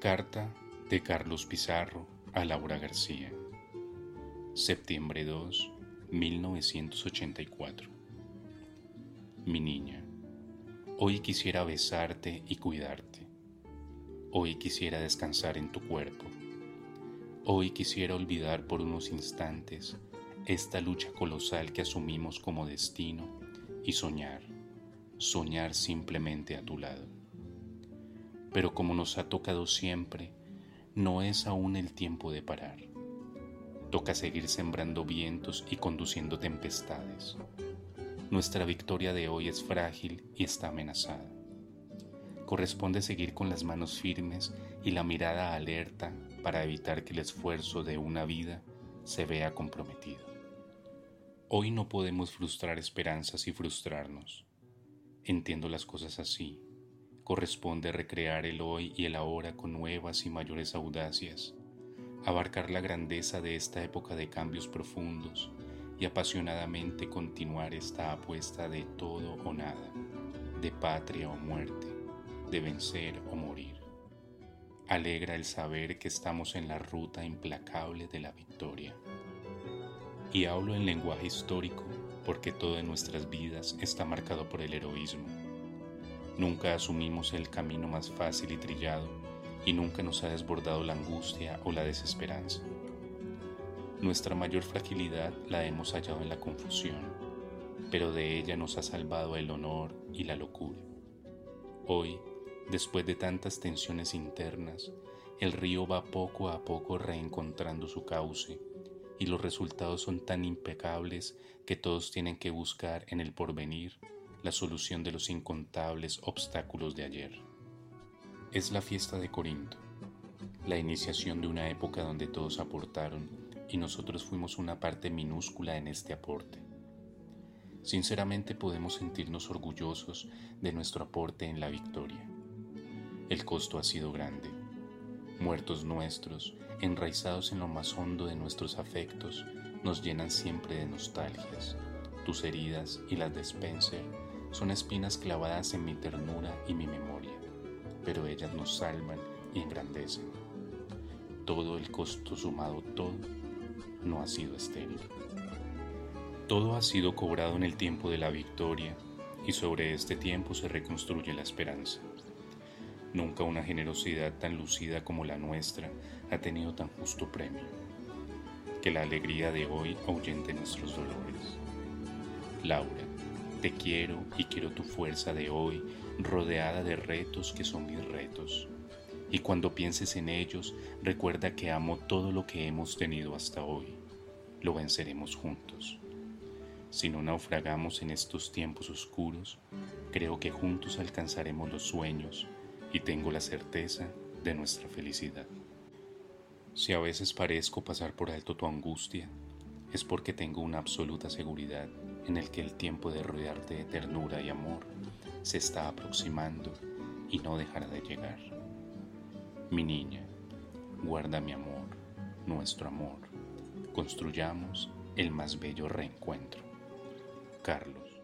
Carta de Carlos Pizarro a Laura García. Septiembre 2, 1984. Mi niña, hoy quisiera besarte y cuidarte. Hoy quisiera descansar en tu cuerpo. Hoy quisiera olvidar por unos instantes esta lucha colosal que asumimos como destino y soñar, soñar simplemente a tu lado. Pero como nos ha tocado siempre, no es aún el tiempo de parar. Toca seguir sembrando vientos y conduciendo tempestades. Nuestra victoria de hoy es frágil y está amenazada. Corresponde seguir con las manos firmes y la mirada alerta para evitar que el esfuerzo de una vida se vea comprometido. Hoy no podemos frustrar esperanzas y frustrarnos. Entiendo las cosas así. Corresponde recrear el hoy y el ahora con nuevas y mayores audacias, abarcar la grandeza de esta época de cambios profundos y apasionadamente continuar esta apuesta de todo o nada, de patria o muerte, de vencer o morir. Alegra el saber que estamos en la ruta implacable de la victoria. Y hablo en lenguaje histórico porque todo en nuestras vidas está marcado por el heroísmo. Nunca asumimos el camino más fácil y trillado y nunca nos ha desbordado la angustia o la desesperanza. Nuestra mayor fragilidad la hemos hallado en la confusión, pero de ella nos ha salvado el honor y la locura. Hoy, después de tantas tensiones internas, el río va poco a poco reencontrando su cauce y los resultados son tan impecables que todos tienen que buscar en el porvenir la solución de los incontables obstáculos de ayer. Es la fiesta de Corinto, la iniciación de una época donde todos aportaron y nosotros fuimos una parte minúscula en este aporte. Sinceramente podemos sentirnos orgullosos de nuestro aporte en la victoria. El costo ha sido grande. Muertos nuestros, enraizados en lo más hondo de nuestros afectos, nos llenan siempre de nostalgias. Tus heridas y las de Spencer son espinas clavadas en mi ternura y mi memoria, pero ellas nos salvan y engrandecen. Todo el costo sumado, todo, no ha sido estéril. Todo ha sido cobrado en el tiempo de la victoria y sobre este tiempo se reconstruye la esperanza. Nunca una generosidad tan lucida como la nuestra ha tenido tan justo premio. Que la alegría de hoy ahuyente nuestros dolores. Laura, te quiero y quiero tu fuerza de hoy, rodeada de retos que son mis retos. Y cuando pienses en ellos, recuerda que amo todo lo que hemos tenido hasta hoy. Lo venceremos juntos. Si no naufragamos en estos tiempos oscuros, creo que juntos alcanzaremos los sueños y tengo la certeza de nuestra felicidad. Si a veces parezco pasar por alto tu angustia, es porque tengo una absoluta seguridad en el que el tiempo de rodearte de ternura y amor se está aproximando y no dejará de llegar. Mi niña, guarda mi amor, nuestro amor, construyamos el más bello reencuentro. Carlos.